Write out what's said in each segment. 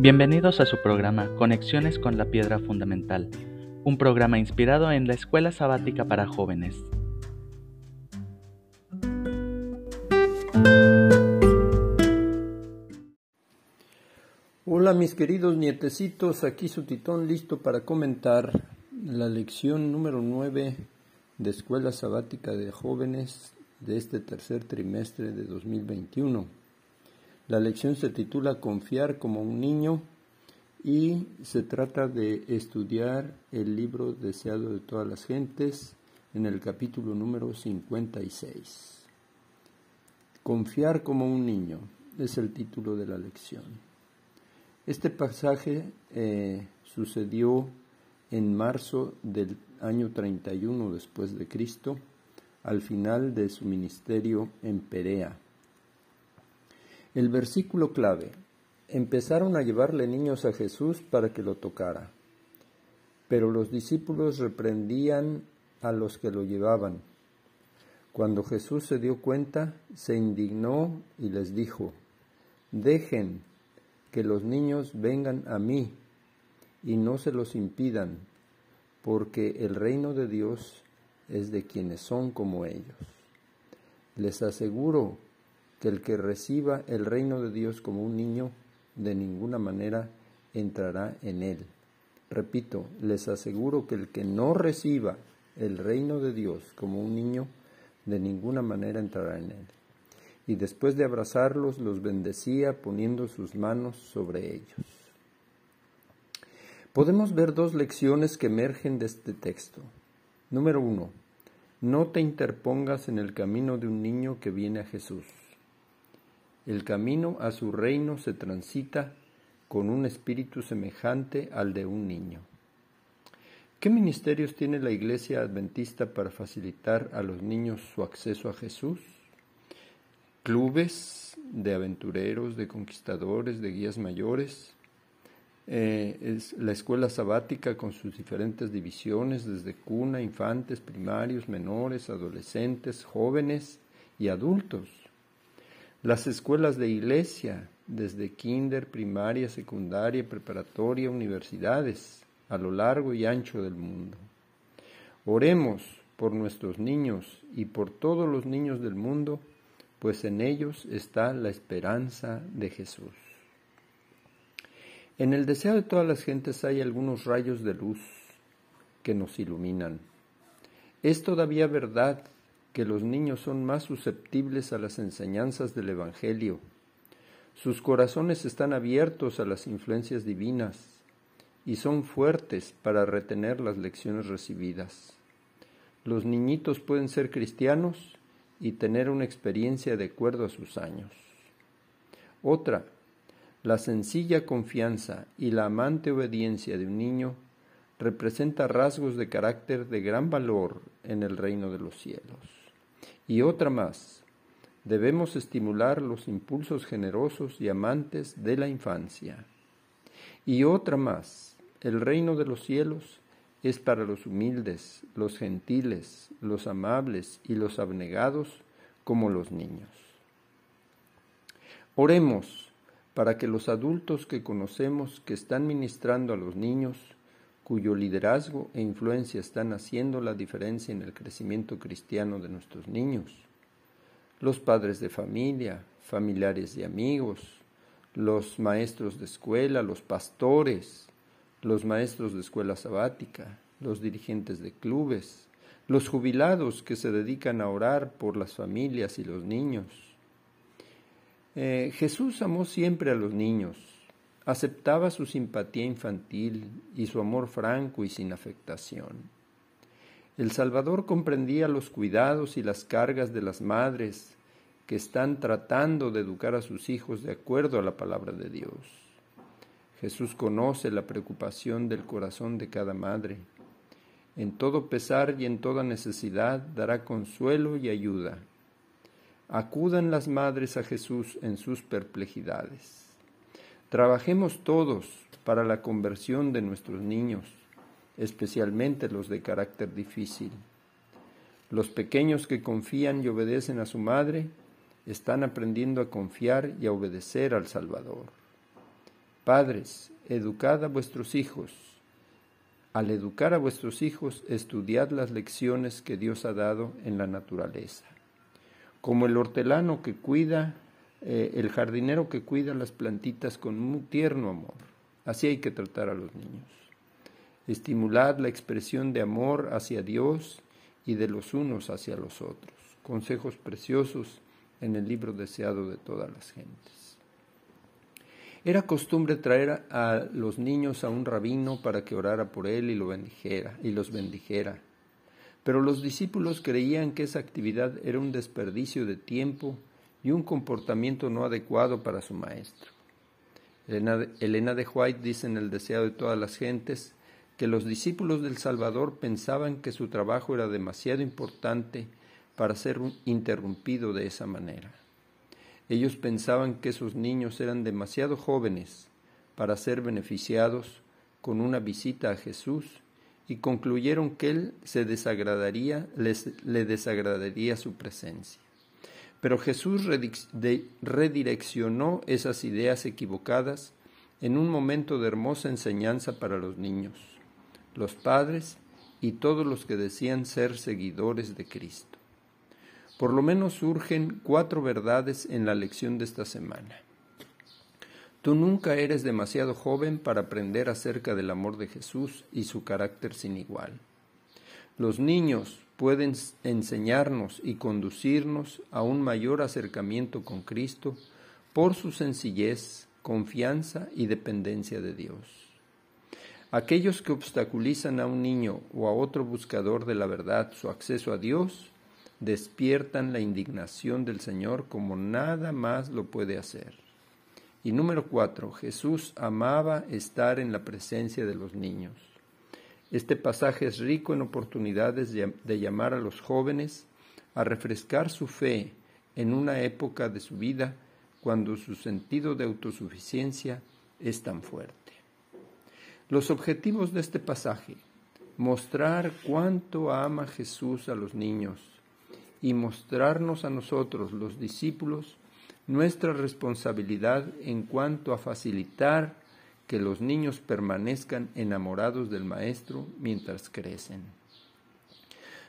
Bienvenidos a su programa Conexiones con la Piedra Fundamental, un programa inspirado en la Escuela Sabática para Jóvenes. Hola mis queridos nietecitos, aquí su titón listo para comentar la lección número 9 de Escuela Sabática de Jóvenes de este tercer trimestre de 2021. La lección se titula Confiar como un niño y se trata de estudiar el libro deseado de todas las gentes en el capítulo número 56. Confiar como un niño es el título de la lección. Este pasaje eh, sucedió en marzo del año 31 después de Cristo, al final de su ministerio en Perea. El versículo clave. Empezaron a llevarle niños a Jesús para que lo tocara. Pero los discípulos reprendían a los que lo llevaban. Cuando Jesús se dio cuenta, se indignó y les dijo, Dejen que los niños vengan a mí y no se los impidan, porque el reino de Dios es de quienes son como ellos. Les aseguro que el que reciba el reino de Dios como un niño, de ninguna manera entrará en él. Repito, les aseguro que el que no reciba el reino de Dios como un niño, de ninguna manera entrará en él. Y después de abrazarlos, los bendecía poniendo sus manos sobre ellos. Podemos ver dos lecciones que emergen de este texto. Número uno, no te interpongas en el camino de un niño que viene a Jesús. El camino a su reino se transita con un espíritu semejante al de un niño. ¿Qué ministerios tiene la Iglesia Adventista para facilitar a los niños su acceso a Jesús? Clubes de aventureros, de conquistadores, de guías mayores. Eh, es la escuela sabática con sus diferentes divisiones, desde cuna, infantes, primarios, menores, adolescentes, jóvenes y adultos las escuelas de iglesia, desde kinder, primaria, secundaria, preparatoria, universidades, a lo largo y ancho del mundo. Oremos por nuestros niños y por todos los niños del mundo, pues en ellos está la esperanza de Jesús. En el deseo de todas las gentes hay algunos rayos de luz que nos iluminan. Es todavía verdad que los niños son más susceptibles a las enseñanzas del Evangelio. Sus corazones están abiertos a las influencias divinas y son fuertes para retener las lecciones recibidas. Los niñitos pueden ser cristianos y tener una experiencia de acuerdo a sus años. Otra, la sencilla confianza y la amante obediencia de un niño representa rasgos de carácter de gran valor en el reino de los cielos. Y otra más, debemos estimular los impulsos generosos y amantes de la infancia. Y otra más, el reino de los cielos es para los humildes, los gentiles, los amables y los abnegados como los niños. Oremos para que los adultos que conocemos que están ministrando a los niños cuyo liderazgo e influencia están haciendo la diferencia en el crecimiento cristiano de nuestros niños. Los padres de familia, familiares y amigos, los maestros de escuela, los pastores, los maestros de escuela sabática, los dirigentes de clubes, los jubilados que se dedican a orar por las familias y los niños. Eh, Jesús amó siempre a los niños, aceptaba su simpatía infantil y su amor franco y sin afectación. El Salvador comprendía los cuidados y las cargas de las madres que están tratando de educar a sus hijos de acuerdo a la palabra de Dios. Jesús conoce la preocupación del corazón de cada madre. En todo pesar y en toda necesidad dará consuelo y ayuda. Acudan las madres a Jesús en sus perplejidades. Trabajemos todos para la conversión de nuestros niños, especialmente los de carácter difícil. Los pequeños que confían y obedecen a su madre están aprendiendo a confiar y a obedecer al Salvador. Padres, educad a vuestros hijos. Al educar a vuestros hijos, estudiad las lecciones que Dios ha dado en la naturaleza. Como el hortelano que cuida, eh, el jardinero que cuida las plantitas con un tierno amor. Así hay que tratar a los niños. Estimulad la expresión de amor hacia Dios y de los unos hacia los otros. Consejos preciosos en el libro deseado de todas las gentes. Era costumbre traer a los niños a un rabino para que orara por él y lo bendijera y los bendijera. Pero los discípulos creían que esa actividad era un desperdicio de tiempo y un comportamiento no adecuado para su maestro. Elena de White dice en El deseado de todas las gentes que los discípulos del Salvador pensaban que su trabajo era demasiado importante para ser interrumpido de esa manera. Ellos pensaban que esos niños eran demasiado jóvenes para ser beneficiados con una visita a Jesús y concluyeron que él se desagradaría, les, le desagradaría su presencia. Pero Jesús redireccionó esas ideas equivocadas en un momento de hermosa enseñanza para los niños, los padres y todos los que decían ser seguidores de Cristo. Por lo menos surgen cuatro verdades en la lección de esta semana. Tú nunca eres demasiado joven para aprender acerca del amor de Jesús y su carácter sin igual. Los niños pueden enseñarnos y conducirnos a un mayor acercamiento con Cristo por su sencillez, confianza y dependencia de Dios. Aquellos que obstaculizan a un niño o a otro buscador de la verdad su acceso a Dios despiertan la indignación del Señor como nada más lo puede hacer. Y número cuatro, Jesús amaba estar en la presencia de los niños. Este pasaje es rico en oportunidades de llamar a los jóvenes a refrescar su fe en una época de su vida cuando su sentido de autosuficiencia es tan fuerte. Los objetivos de este pasaje, mostrar cuánto ama Jesús a los niños, y mostrarnos a nosotros, los discípulos, nuestra responsabilidad en cuanto a facilitar que los niños permanezcan enamorados del Maestro mientras crecen.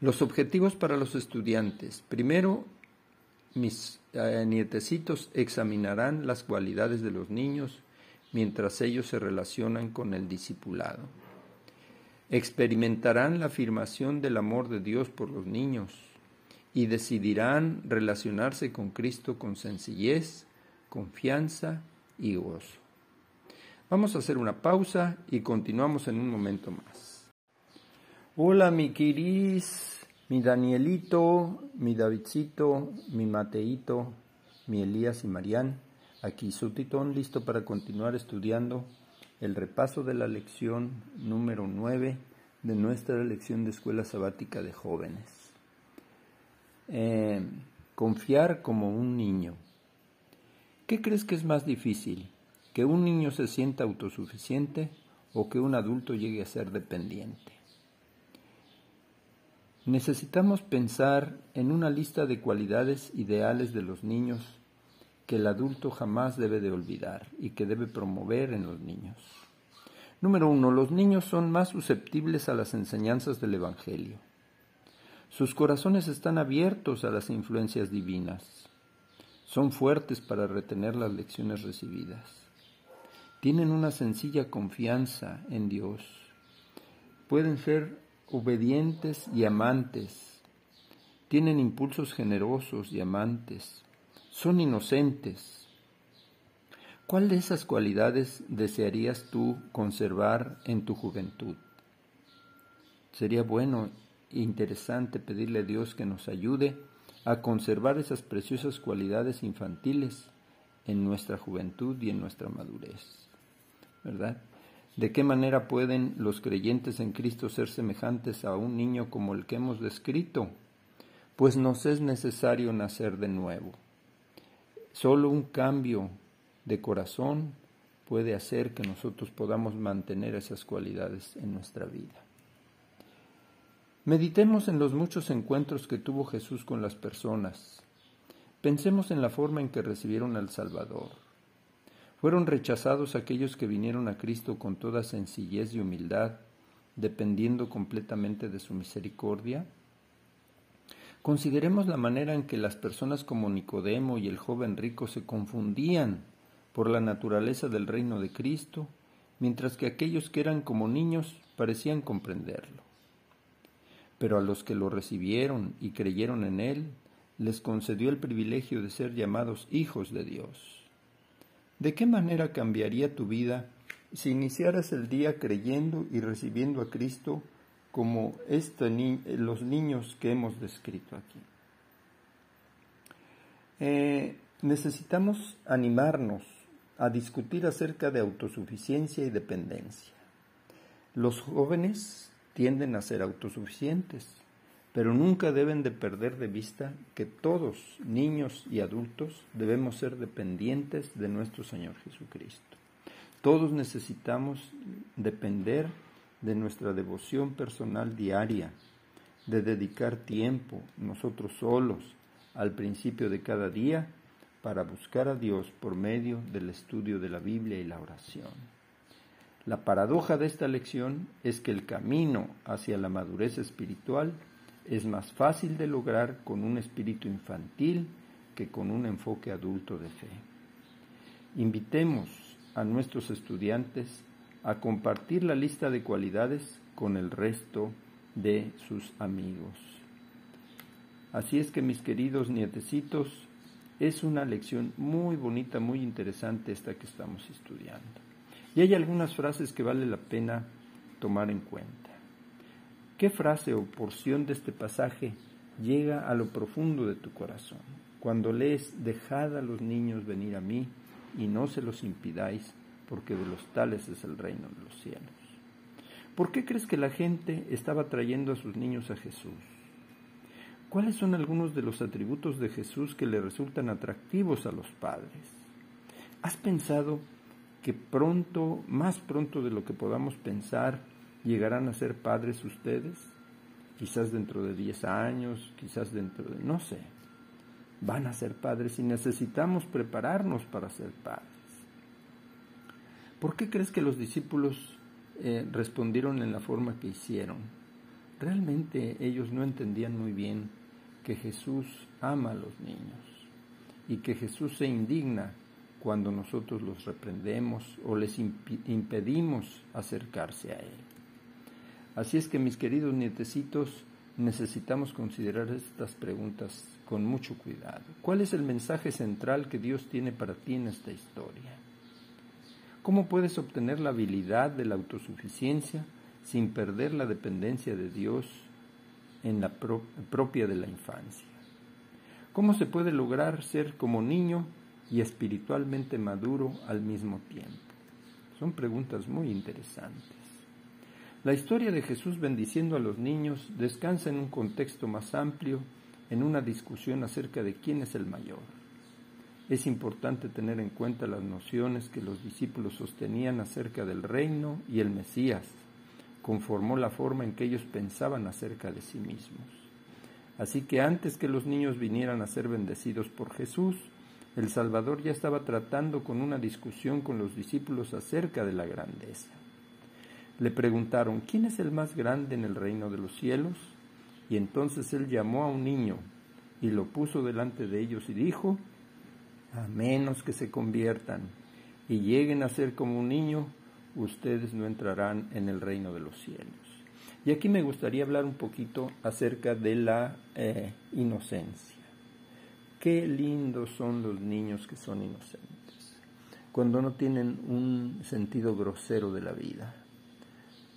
Los objetivos para los estudiantes. Primero, mis eh, nietecitos examinarán las cualidades de los niños mientras ellos se relacionan con el discipulado. Experimentarán la afirmación del amor de Dios por los niños y decidirán relacionarse con Cristo con sencillez, confianza y gozo. Vamos a hacer una pausa y continuamos en un momento más. Hola mi Kiris, mi Danielito, mi Davidcito, mi Mateito, mi Elías y Marián. Aquí su titón listo para continuar estudiando el repaso de la lección número 9 de nuestra lección de escuela sabática de jóvenes. Eh, confiar como un niño. ¿Qué crees que es más difícil? ¿Que un niño se sienta autosuficiente o que un adulto llegue a ser dependiente? Necesitamos pensar en una lista de cualidades ideales de los niños que el adulto jamás debe de olvidar y que debe promover en los niños. Número uno, los niños son más susceptibles a las enseñanzas del Evangelio. Sus corazones están abiertos a las influencias divinas. Son fuertes para retener las lecciones recibidas. Tienen una sencilla confianza en Dios. Pueden ser obedientes y amantes. Tienen impulsos generosos y amantes. Son inocentes. ¿Cuál de esas cualidades desearías tú conservar en tu juventud? Sería bueno interesante pedirle a Dios que nos ayude a conservar esas preciosas cualidades infantiles en nuestra juventud y en nuestra madurez. ¿Verdad? ¿De qué manera pueden los creyentes en Cristo ser semejantes a un niño como el que hemos descrito? Pues nos es necesario nacer de nuevo. Solo un cambio de corazón puede hacer que nosotros podamos mantener esas cualidades en nuestra vida. Meditemos en los muchos encuentros que tuvo Jesús con las personas. Pensemos en la forma en que recibieron al Salvador. Fueron rechazados aquellos que vinieron a Cristo con toda sencillez y humildad, dependiendo completamente de su misericordia. Consideremos la manera en que las personas como Nicodemo y el joven rico se confundían por la naturaleza del reino de Cristo, mientras que aquellos que eran como niños parecían comprenderlo. Pero a los que lo recibieron y creyeron en él, les concedió el privilegio de ser llamados hijos de Dios. ¿De qué manera cambiaría tu vida si iniciaras el día creyendo y recibiendo a Cristo como los niños que hemos descrito aquí? Eh, necesitamos animarnos a discutir acerca de autosuficiencia y dependencia. Los jóvenes tienden a ser autosuficientes, pero nunca deben de perder de vista que todos, niños y adultos, debemos ser dependientes de nuestro Señor Jesucristo. Todos necesitamos depender de nuestra devoción personal diaria, de dedicar tiempo nosotros solos al principio de cada día para buscar a Dios por medio del estudio de la Biblia y la oración. La paradoja de esta lección es que el camino hacia la madurez espiritual es más fácil de lograr con un espíritu infantil que con un enfoque adulto de fe. Invitemos a nuestros estudiantes a compartir la lista de cualidades con el resto de sus amigos. Así es que mis queridos nietecitos, es una lección muy bonita, muy interesante esta que estamos estudiando. Y hay algunas frases que vale la pena tomar en cuenta. ¿Qué frase o porción de este pasaje llega a lo profundo de tu corazón? Cuando lees, dejad a los niños venir a mí y no se los impidáis, porque de los tales es el reino de los cielos. ¿Por qué crees que la gente estaba trayendo a sus niños a Jesús? ¿Cuáles son algunos de los atributos de Jesús que le resultan atractivos a los padres? ¿Has pensado que pronto, más pronto de lo que podamos pensar, llegarán a ser padres ustedes? Quizás dentro de 10 años, quizás dentro de, no sé, van a ser padres y necesitamos prepararnos para ser padres. ¿Por qué crees que los discípulos eh, respondieron en la forma que hicieron? Realmente ellos no entendían muy bien que Jesús ama a los niños y que Jesús se indigna cuando nosotros los reprendemos o les impedimos acercarse a Él. Así es que mis queridos nietecitos, necesitamos considerar estas preguntas con mucho cuidado. ¿Cuál es el mensaje central que Dios tiene para ti en esta historia? ¿Cómo puedes obtener la habilidad de la autosuficiencia sin perder la dependencia de Dios en la propia de la infancia. ¿Cómo se puede lograr ser como niño y espiritualmente maduro al mismo tiempo? Son preguntas muy interesantes. La historia de Jesús bendiciendo a los niños descansa en un contexto más amplio, en una discusión acerca de quién es el mayor. Es importante tener en cuenta las nociones que los discípulos sostenían acerca del reino y el Mesías, conformó la forma en que ellos pensaban acerca de sí mismos. Así que antes que los niños vinieran a ser bendecidos por Jesús, el Salvador ya estaba tratando con una discusión con los discípulos acerca de la grandeza. Le preguntaron, ¿quién es el más grande en el reino de los cielos? Y entonces él llamó a un niño y lo puso delante de ellos y dijo, a menos que se conviertan y lleguen a ser como un niño, ustedes no entrarán en el reino de los cielos. Y aquí me gustaría hablar un poquito acerca de la eh, inocencia. Qué lindos son los niños que son inocentes, cuando no tienen un sentido grosero de la vida,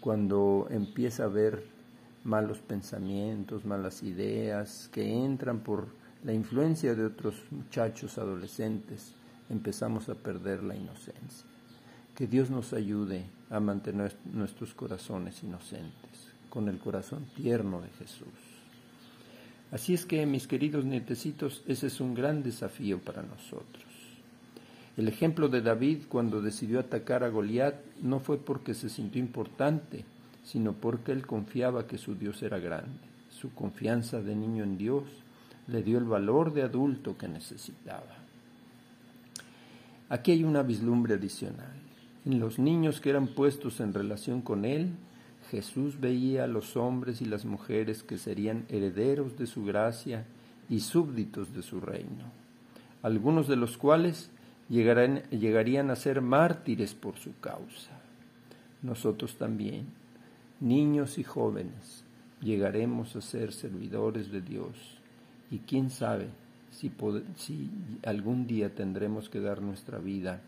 cuando empieza a haber malos pensamientos, malas ideas que entran por la influencia de otros muchachos adolescentes, empezamos a perder la inocencia. Que Dios nos ayude a mantener nuestros corazones inocentes, con el corazón tierno de Jesús. Así es que, mis queridos nietecitos, ese es un gran desafío para nosotros. El ejemplo de David cuando decidió atacar a Goliat no fue porque se sintió importante, sino porque él confiaba que su Dios era grande. Su confianza de niño en Dios le dio el valor de adulto que necesitaba. Aquí hay una vislumbre adicional. En los niños que eran puestos en relación con Él, Jesús veía a los hombres y las mujeres que serían herederos de su gracia y súbditos de su reino, algunos de los cuales llegarían a ser mártires por su causa. Nosotros también, niños y jóvenes, llegaremos a ser servidores de Dios y quién sabe si, si algún día tendremos que dar nuestra vida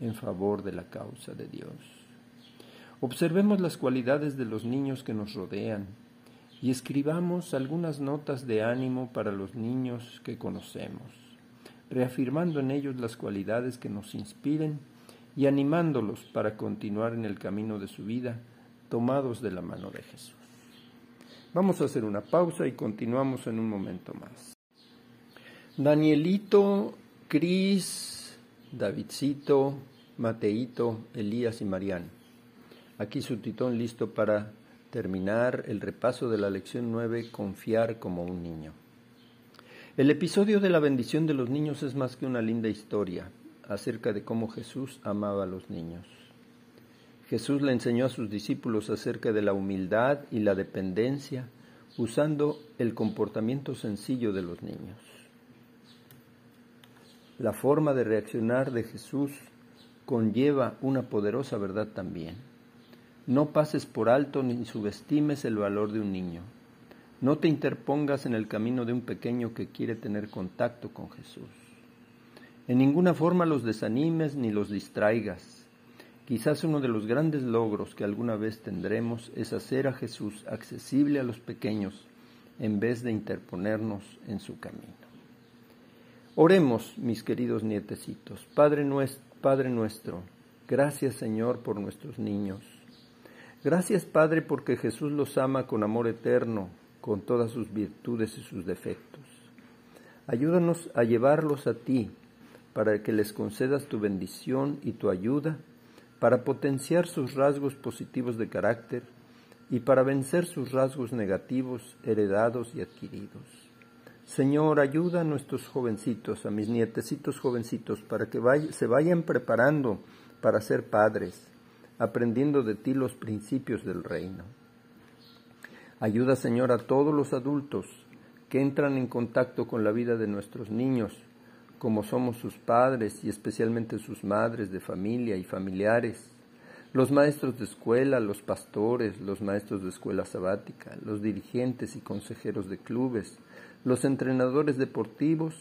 en favor de la causa de Dios. Observemos las cualidades de los niños que nos rodean y escribamos algunas notas de ánimo para los niños que conocemos, reafirmando en ellos las cualidades que nos inspiren y animándolos para continuar en el camino de su vida, tomados de la mano de Jesús. Vamos a hacer una pausa y continuamos en un momento más. Danielito, Cris, Davidcito, Mateito, Elías y Marián. Aquí su titón listo para terminar el repaso de la lección 9, Confiar como un niño. El episodio de la bendición de los niños es más que una linda historia acerca de cómo Jesús amaba a los niños. Jesús le enseñó a sus discípulos acerca de la humildad y la dependencia usando el comportamiento sencillo de los niños. La forma de reaccionar de Jesús conlleva una poderosa verdad también. No pases por alto ni subestimes el valor de un niño. No te interpongas en el camino de un pequeño que quiere tener contacto con Jesús. En ninguna forma los desanimes ni los distraigas. Quizás uno de los grandes logros que alguna vez tendremos es hacer a Jesús accesible a los pequeños en vez de interponernos en su camino. Oremos, mis queridos nietecitos. Padre nuestro, Padre nuestro, gracias Señor por nuestros niños. Gracias Padre porque Jesús los ama con amor eterno, con todas sus virtudes y sus defectos. Ayúdanos a llevarlos a ti para que les concedas tu bendición y tu ayuda para potenciar sus rasgos positivos de carácter y para vencer sus rasgos negativos heredados y adquiridos. Señor, ayuda a nuestros jovencitos, a mis nietecitos jovencitos, para que se vayan preparando para ser padres, aprendiendo de ti los principios del reino. Ayuda, Señor, a todos los adultos que entran en contacto con la vida de nuestros niños, como somos sus padres y especialmente sus madres de familia y familiares, los maestros de escuela, los pastores, los maestros de escuela sabática, los dirigentes y consejeros de clubes, los entrenadores deportivos,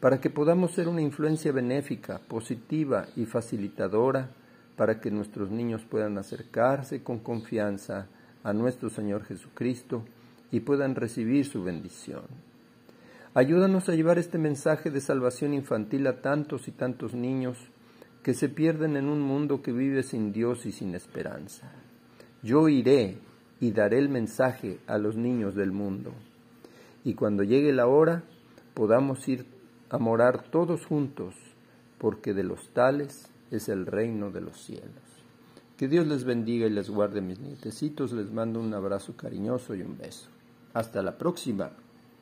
para que podamos ser una influencia benéfica, positiva y facilitadora para que nuestros niños puedan acercarse con confianza a nuestro Señor Jesucristo y puedan recibir su bendición. Ayúdanos a llevar este mensaje de salvación infantil a tantos y tantos niños que se pierden en un mundo que vive sin Dios y sin esperanza. Yo iré y daré el mensaje a los niños del mundo y cuando llegue la hora podamos ir a morar todos juntos, porque de los tales es el reino de los cielos. Que Dios les bendiga y les guarde mis nietecitos, les mando un abrazo cariñoso y un beso. Hasta la próxima.